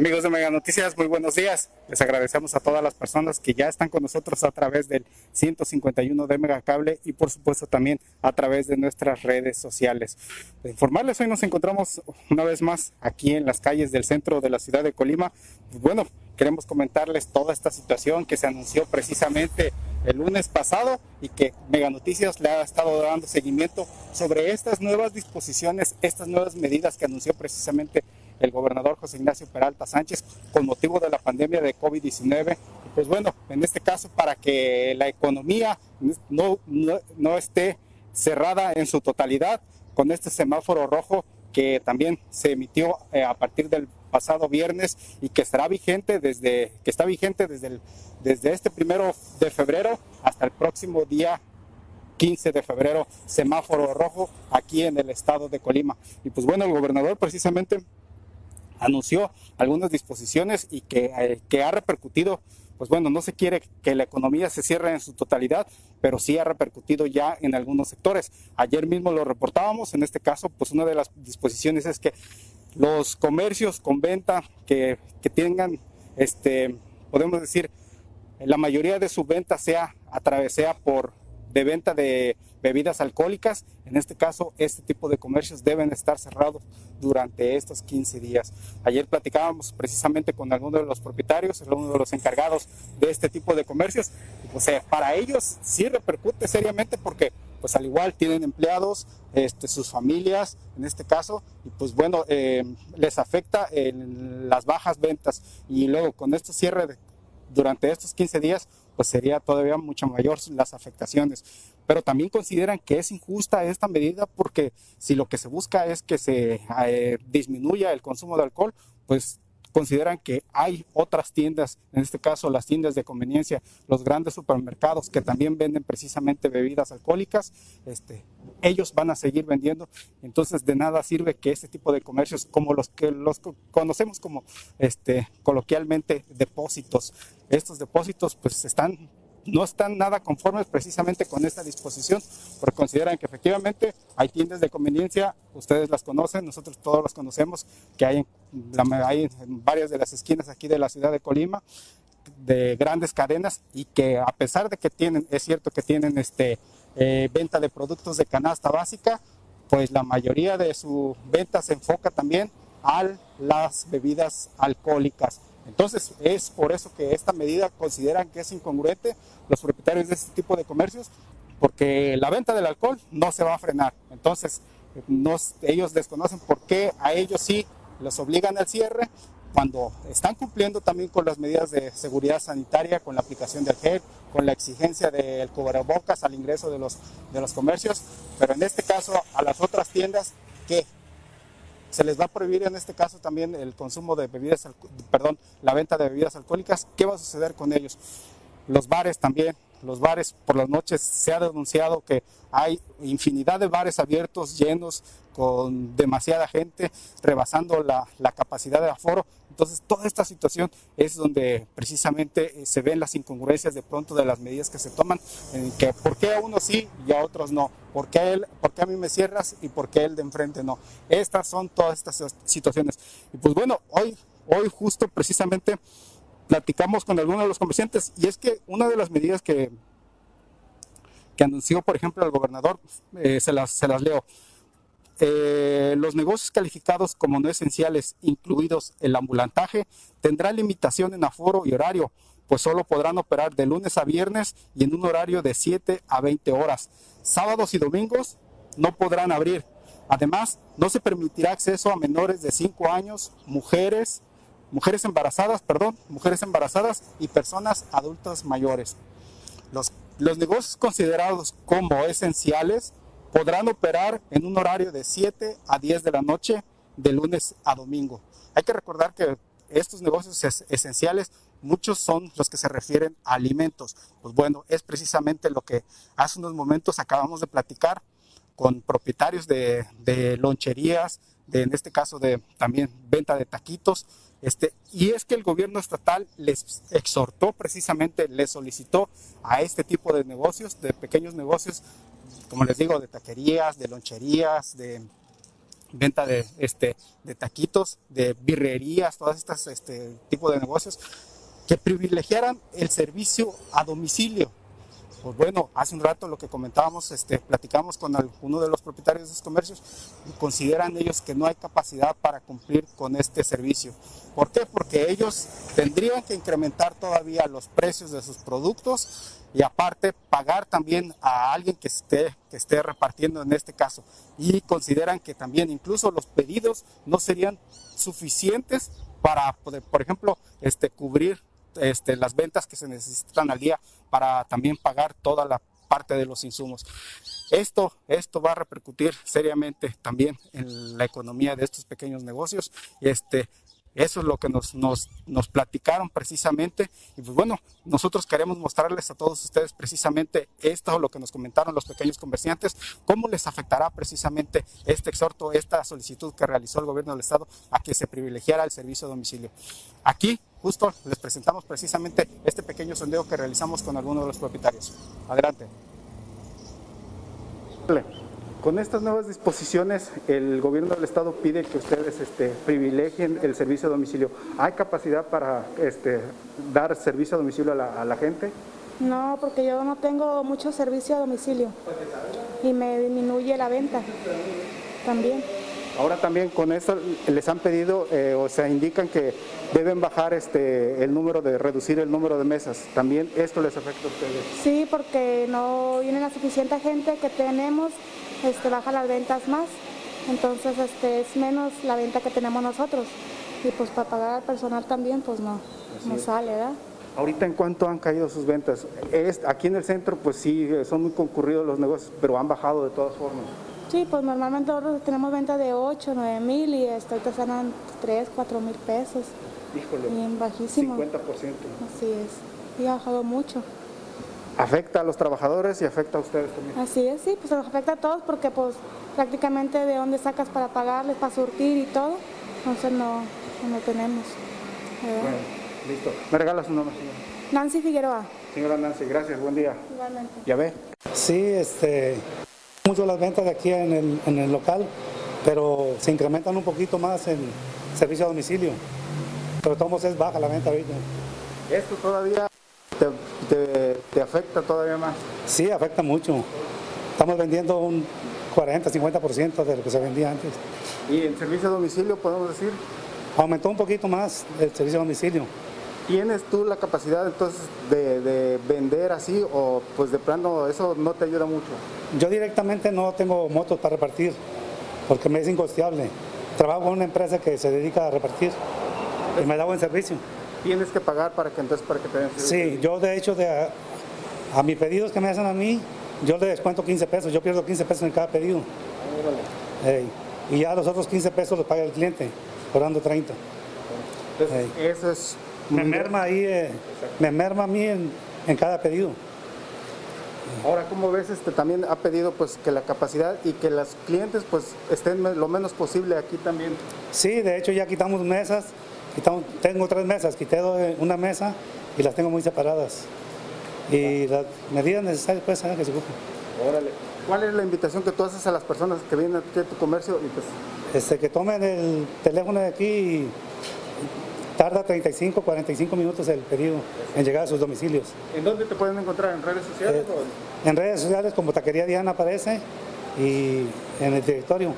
Amigos de Mega Noticias, muy buenos días. Les agradecemos a todas las personas que ya están con nosotros a través del 151 de Megacable y por supuesto también a través de nuestras redes sociales. Informarles, hoy nos encontramos una vez más aquí en las calles del centro de la ciudad de Colima. Pues bueno, queremos comentarles toda esta situación que se anunció precisamente el lunes pasado y que Mega Noticias le ha estado dando seguimiento sobre estas nuevas disposiciones, estas nuevas medidas que anunció precisamente gobernador José Ignacio Peralta Sánchez con motivo de la pandemia de COVID-19. Pues bueno, en este caso para que la economía no, no, no esté cerrada en su totalidad con este semáforo rojo que también se emitió eh, a partir del pasado viernes y que estará vigente desde que está vigente desde el, desde este primero de febrero hasta el próximo día 15 de febrero semáforo rojo aquí en el estado de Colima y pues bueno el gobernador precisamente anunció algunas disposiciones y que, eh, que ha repercutido pues bueno, no se quiere que la economía se cierre en su totalidad, pero sí ha repercutido ya en algunos sectores. Ayer mismo lo reportábamos, en este caso, pues una de las disposiciones es que los comercios con venta que, que tengan, este, podemos decir, la mayoría de su venta sea a través por de venta de bebidas alcohólicas. En este caso, este tipo de comercios deben estar cerrados durante estos 15 días. Ayer platicábamos precisamente con alguno de los propietarios, uno de los encargados de este tipo de comercios. O sea, para ellos sí repercute seriamente porque pues al igual tienen empleados, este, sus familias en este caso, y pues bueno, eh, les afecta en las bajas ventas y luego con este cierre de, durante estos 15 días, pues sería todavía mucho mayor las afectaciones. Pero también consideran que es injusta esta medida porque si lo que se busca es que se eh, disminuya el consumo de alcohol, pues consideran que hay otras tiendas, en este caso las tiendas de conveniencia, los grandes supermercados que también venden precisamente bebidas alcohólicas, este, ellos van a seguir vendiendo. Entonces de nada sirve que este tipo de comercios, como los que los conocemos como este, coloquialmente depósitos, estos depósitos pues están no están nada conformes precisamente con esta disposición, porque consideran que efectivamente hay tiendas de conveniencia, ustedes las conocen, nosotros todos las conocemos, que hay en, hay en varias de las esquinas aquí de la ciudad de Colima, de grandes cadenas, y que a pesar de que tienen, es cierto que tienen este, eh, venta de productos de canasta básica, pues la mayoría de su venta se enfoca también a las bebidas alcohólicas entonces, es por eso que esta medida consideran que es incongruente los propietarios de este tipo de comercios, porque la venta del alcohol no se va a frenar. Entonces, ellos desconocen por qué a ellos sí los obligan al cierre cuando están cumpliendo también con las medidas de seguridad sanitaria, con la aplicación del gel, con la exigencia del cubrebocas al ingreso de los, de los comercios, pero en este caso a las otras tiendas que se les va a prohibir en este caso también el consumo de bebidas, perdón, la venta de bebidas alcohólicas. ¿Qué va a suceder con ellos? Los bares también, los bares por las noches se ha denunciado que hay infinidad de bares abiertos, llenos, con demasiada gente, rebasando la, la, capacidad de aforo. Entonces, toda esta situación es donde precisamente eh, se ven las incongruencias de pronto de las medidas que se toman, en que por qué a unos sí y a otros no, por qué, a él, por qué a mí me cierras y por qué él de enfrente no. Estas son todas estas situaciones. Y pues bueno, hoy, hoy justo precisamente platicamos con algunos de los comerciantes y es que una de las medidas que, que anunció, por ejemplo, el gobernador, eh, se, las, se las leo eh, los negocios calificados como no esenciales, incluidos el ambulantaje, tendrá limitación en aforo y horario, pues solo podrán operar de lunes a viernes y en un horario de 7 a 20 horas. Sábados y domingos no podrán abrir. Además, no se permitirá acceso a menores de 5 años, mujeres, mujeres embarazadas, perdón, mujeres embarazadas y personas adultas mayores. Los, los negocios considerados como esenciales podrán operar en un horario de 7 a 10 de la noche de lunes a domingo. Hay que recordar que estos negocios esenciales, muchos son los que se refieren a alimentos. Pues bueno, es precisamente lo que hace unos momentos acabamos de platicar con propietarios de, loncherías, de, en este caso de también venta de taquitos. Este, y es que el gobierno estatal les exhortó precisamente, les solicitó a este tipo de negocios, de pequeños negocios, como les digo, de taquerías, de loncherías, de venta de, este, de taquitos, de birrerías, todas estas este, tipo de negocios, que privilegiaran el servicio a domicilio pues bueno, hace un rato lo que comentábamos, este, platicamos con uno de los propietarios de esos comercios y consideran ellos que no hay capacidad para cumplir con este servicio. ¿Por qué? Porque ellos tendrían que incrementar todavía los precios de sus productos y aparte pagar también a alguien que esté, que esté repartiendo en este caso. Y consideran que también incluso los pedidos no serían suficientes para por ejemplo, este, cubrir este, las ventas que se necesitan al día para también pagar toda la parte de los insumos. Esto, esto va a repercutir seriamente también en la economía de estos pequeños negocios. Este, eso es lo que nos, nos, platicaron precisamente. Y pues bueno, nosotros queremos mostrarles a todos ustedes precisamente esto, lo que nos comentaron los pequeños comerciantes, cómo les afectará precisamente este exhorto, esta solicitud que realizó el gobierno del estado a que se privilegiara el servicio a domicilio. Aquí justo les presentamos precisamente este pequeño sondeo que realizamos con algunos de los propietarios. Adelante. Con estas nuevas disposiciones, el gobierno del estado pide que ustedes este, privilegien el servicio a domicilio. ¿Hay capacidad para este, dar servicio a domicilio a la, a la gente? No, porque yo no tengo mucho servicio a domicilio y me disminuye la venta también. Ahora también con esto les han pedido, eh, o sea, indican que deben bajar este el número de, reducir el número de mesas. ¿También esto les afecta a ustedes? Sí, porque no viene la suficiente gente que tenemos, este, baja las ventas más. Entonces este, es menos la venta que tenemos nosotros. Y pues para pagar al personal también, pues no, no sale, ¿verdad? Ahorita en cuánto han caído sus ventas? Es, aquí en el centro pues sí, son muy concurridos los negocios, pero han bajado de todas formas. Sí, pues normalmente nosotros tenemos venta de 8, 9 mil y esto ahorita ganan 3, 4 mil pesos. Híjole. Bien bajísimo. 50%. Así es. Y ha bajado mucho. ¿Afecta a los trabajadores y afecta a ustedes también? Así es, sí, pues nos afecta a todos porque pues prácticamente de dónde sacas para pagarles, para surtir y todo, entonces no, no tenemos. Bueno, listo. ¿Me regalas un nombre, señora? Nancy Figueroa. Señora Nancy, gracias, buen día. Igualmente. ¿Ya ve? Sí, este, mucho las ventas de aquí en el, en el local, pero se incrementan un poquito más en servicio a domicilio. Pero todos es baja la venta ahorita. ¿Esto todavía te, te, te, afecta todavía más? Sí, afecta mucho. Estamos vendiendo un 40, 50% de lo que se vendía antes. ¿Y el servicio a domicilio podemos decir? Aumentó un poquito más el servicio a domicilio. ¿Tienes tú la capacidad entonces de, de, vender así o pues de plano eso no te ayuda mucho? Yo directamente no tengo motos para repartir porque me es incosteable. Trabajo con una empresa que se dedica a repartir y me da buen servicio. ¿Tienes que pagar para que entonces para que te den servicio? Sí, yo de hecho de, a, a, mis pedidos que me hacen a mí, yo le descuento 15 pesos, yo pierdo 15 pesos en cada pedido. Hey, y ya los otros 15 pesos los paga el cliente, cobrando 30. Entonces, hey. eso es me merma ahí, eh, me merma a mí en, en, cada pedido. Ahora, ¿cómo ves? Este también ha pedido pues que la capacidad y que los clientes pues estén lo menos posible aquí también. Sí, de hecho ya quitamos mesas, quitamos, tengo tres mesas, quité una mesa y las tengo muy separadas. Y las medidas necesarias pues que se ocupen. Órale. ¿Cuál es la invitación que tú haces a las personas que vienen aquí a tu comercio? Y pues... este, que tomen el teléfono de aquí y tarda 35, 45 minutos el pedido en llegar a sus domicilios. ¿En dónde te pueden encontrar? ¿En redes sociales? Eh, en redes sociales como Taquería Diana aparece y en el directorio.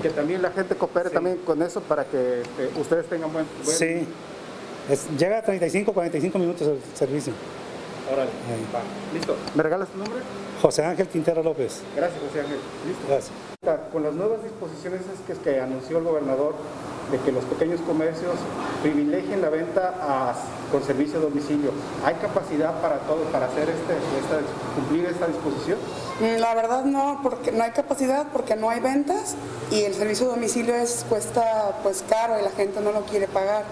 Que, también la gente coopere también con eso para que este, ustedes tengan buen... buen... Sí, llega a 35, 45 minutos el servicio. Órale, listo. ¿Me regalas tu nombre? José Ángel Quintero López. Gracias, José Ángel. Listo. Gracias. Con las nuevas disposiciones que, que anunció el gobernador de que los pequeños comercios privilegien la venta con servicio a domicilio. ¿Hay capacidad para todo, para hacer este, cumplir esta disposición? Mm, la verdad no, porque no hay capacidad, porque no hay ventas y el servicio a domicilio es, cuesta pues caro y la gente no lo quiere pagar.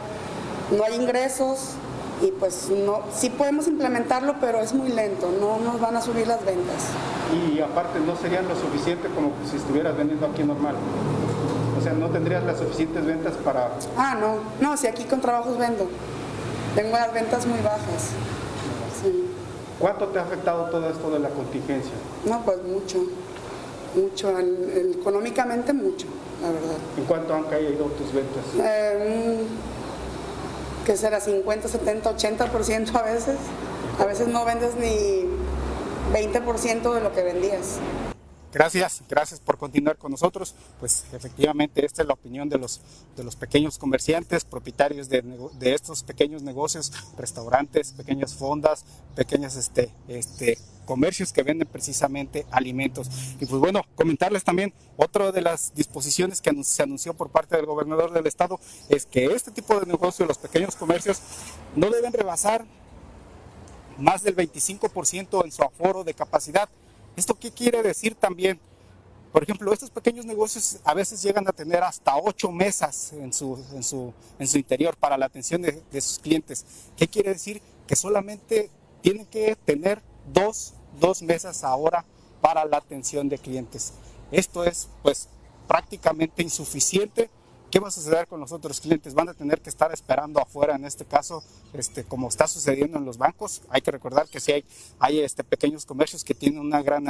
No hay ingresos y pues no, sí podemos implementarlo, pero es muy lento, no nos van a subir las ventas. Y aparte no serían lo suficiente como si estuvieras vendiendo aquí normal. O sea, no tendrías las suficientes ventas para... Ah, no, no, si aquí con trabajos vendo. Tengo las ventas muy bajas. Sí. ¿Cuánto te ha afectado todo esto de la contingencia? No, pues mucho, mucho, económicamente mucho, la verdad. ¿En cuánto han caído tus ventas? Eh, ¿Qué será? 50, 70, 80% a veces. A veces no vendes ni 20% de lo que vendías. Gracias, gracias por continuar con nosotros. Pues efectivamente esta es la opinión de los, de los pequeños comerciantes, propietarios de, de estos pequeños negocios, restaurantes, pequeñas fondas, pequeños este, este, comercios que venden precisamente alimentos. Y pues bueno, comentarles también, otra de las disposiciones que se anunció por parte del gobernador del estado es que este tipo de negocios, los pequeños comercios, no deben rebasar más del 25% en su aforo de capacidad. ¿Esto qué quiere decir también? Por ejemplo, estos pequeños negocios a veces llegan a tener hasta ocho mesas en su, interior para la atención de, de, sus clientes. ¿Qué quiere decir? Que solamente tienen que tener dos, dos mesas ahora para la atención de clientes. Esto es pues prácticamente insuficiente ¿Qué va a suceder con los otros clientes? Van a tener que estar esperando afuera, en este caso, este, como está sucediendo en los bancos. Hay que recordar que sí hay, hay este, pequeños comercios que tienen una gran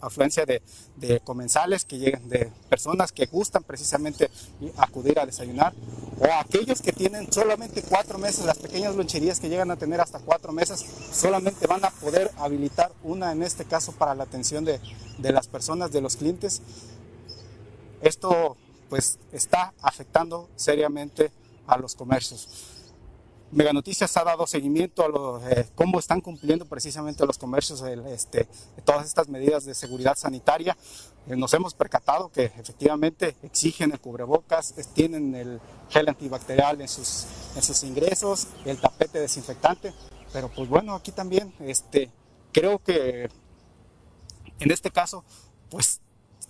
afluencia de, de, comensales, que llegan de personas que gustan precisamente acudir a desayunar, o aquellos que tienen solamente cuatro meses, las pequeñas loncherías que llegan a tener hasta cuatro meses, solamente van a poder habilitar una, en este caso, para la atención de, de las personas, de los clientes. Esto pues está afectando seriamente a los comercios. Mega Noticias ha dado seguimiento a lo, eh, cómo están cumpliendo precisamente los comercios este, todas estas medidas de seguridad sanitaria. Eh, nos hemos percatado que efectivamente exigen el cubrebocas, tienen el gel antibacterial en sus, en sus ingresos, el tapete desinfectante, pero pues bueno, aquí también este, creo que en este caso pues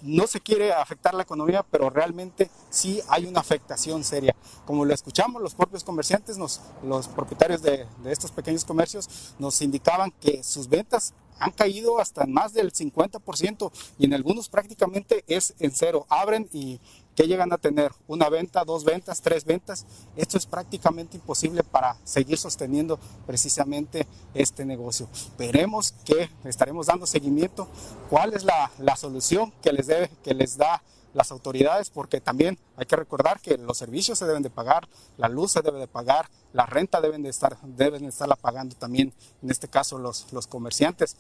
no se quiere afectar la economía, pero realmente sí hay una afectación seria. Como lo escuchamos, los propios comerciantes, los propietarios de, de estos pequeños comercios nos indicaban que sus ventas han caído hasta más del 50% y en algunos prácticamente es en cero. Abren y ¿qué llegan a tener? Una venta, dos ventas, tres ventas. Esto es prácticamente imposible para seguir sosteniendo precisamente este negocio. Veremos que estaremos dando seguimiento. ¿Cuál es la, la solución que les, debe, que les da las autoridades, porque también hay que recordar que los servicios se deben de pagar, la luz se debe de pagar, la renta deben de estar, deben de estarla pagando también, en este caso los, los comerciantes.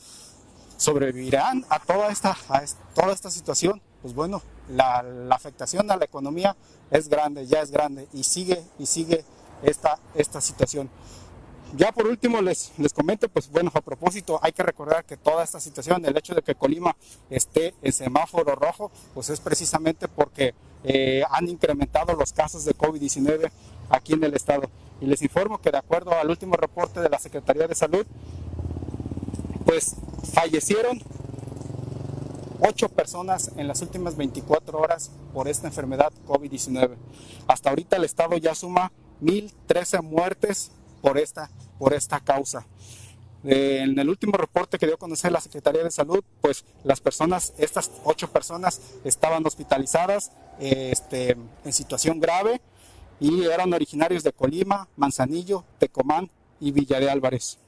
¿Sobrevivirán a toda esta, a toda esta situación? Pues bueno, la, afectación a la economía es grande, ya es grande y sigue y sigue esta, esta situación. Ya por último les, les comento, pues bueno, a propósito, hay que recordar que toda esta situación, el hecho de que Colima esté en semáforo rojo, pues es precisamente porque eh, han incrementado los casos de COVID-19 aquí en el estado. Y les informo que de acuerdo al último reporte de la Secretaría de Salud, pues fallecieron ocho personas en las últimas 24 horas por esta enfermedad COVID-19. Hasta ahorita el estado ya suma 1.013 muertes por esta, por esta causa. Eh, en el último reporte que dio a conocer la Secretaría de Salud, pues las personas, estas ocho personas estaban hospitalizadas este, en situación grave y eran originarios de Colima, Manzanillo, Tecomán y Villa de Álvarez.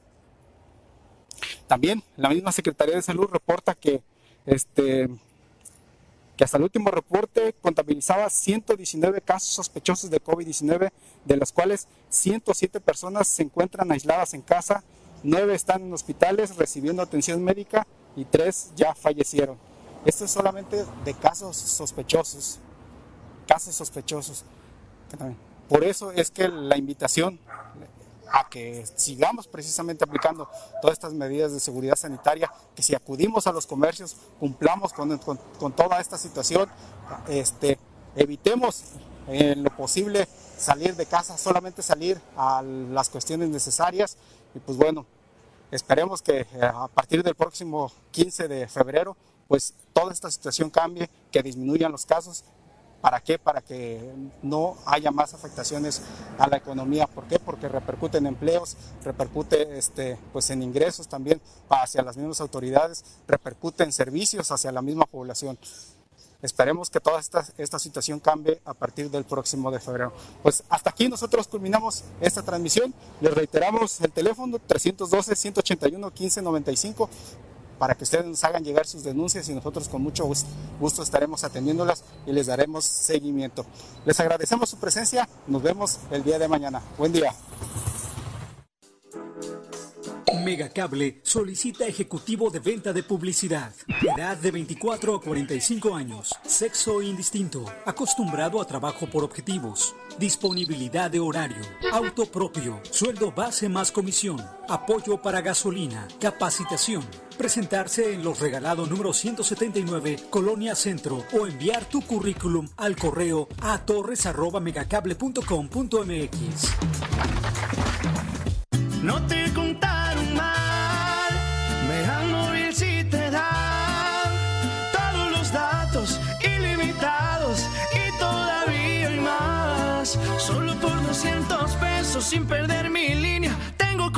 También la misma Secretaría de Salud reporta que este, que hasta el último reporte contabilizaba 119 casos sospechosos de COVID-19, de los cuales 107 personas se encuentran aisladas en casa, 9 están en hospitales recibiendo atención médica y 3 ya fallecieron. Esto es solamente de casos sospechosos. casos sospechosos. Por eso es que la invitación a que sigamos precisamente aplicando todas estas medidas de seguridad sanitaria, que si acudimos a los comercios, cumplamos con, con, toda esta situación, este, evitemos en lo posible salir de casa, solamente salir a las cuestiones necesarias. Y pues bueno, esperemos que eh, a partir del próximo 15 de febrero pues toda esta situación cambie, que disminuyan los casos ¿Para qué? Para que no haya más afectaciones a la economía. ¿Por qué? Porque repercute en empleos, repercute este, pues en ingresos también hacia las mismas autoridades, repercute en servicios hacia la misma población. Esperemos que toda esta, esta situación cambie a partir del próximo de febrero. Pues hasta aquí nosotros culminamos esta transmisión. Les reiteramos el teléfono 312-181-1595 para que ustedes hagan llegar sus denuncias y nosotros con mucho gusto estaremos atendiéndolas y les daremos seguimiento. Les agradecemos su presencia, nos vemos el día de mañana. Buen día. Megacable solicita ejecutivo de venta de publicidad. Edad de 24 a 45 años. Sexo indistinto. Acostumbrado a trabajo por objetivos. Disponibilidad de horario. Auto propio. Sueldo base más comisión. Apoyo para gasolina. Capacitación. Presentarse en los regalados número 179, Colonia Centro, o enviar tu currículum al correo a torres.megacable.com.mx. No te contaron mal, Megan Móvil si te da todos los datos ilimitados y todavía hay más. Solo por 200 pesos sin perder mi línea, tengo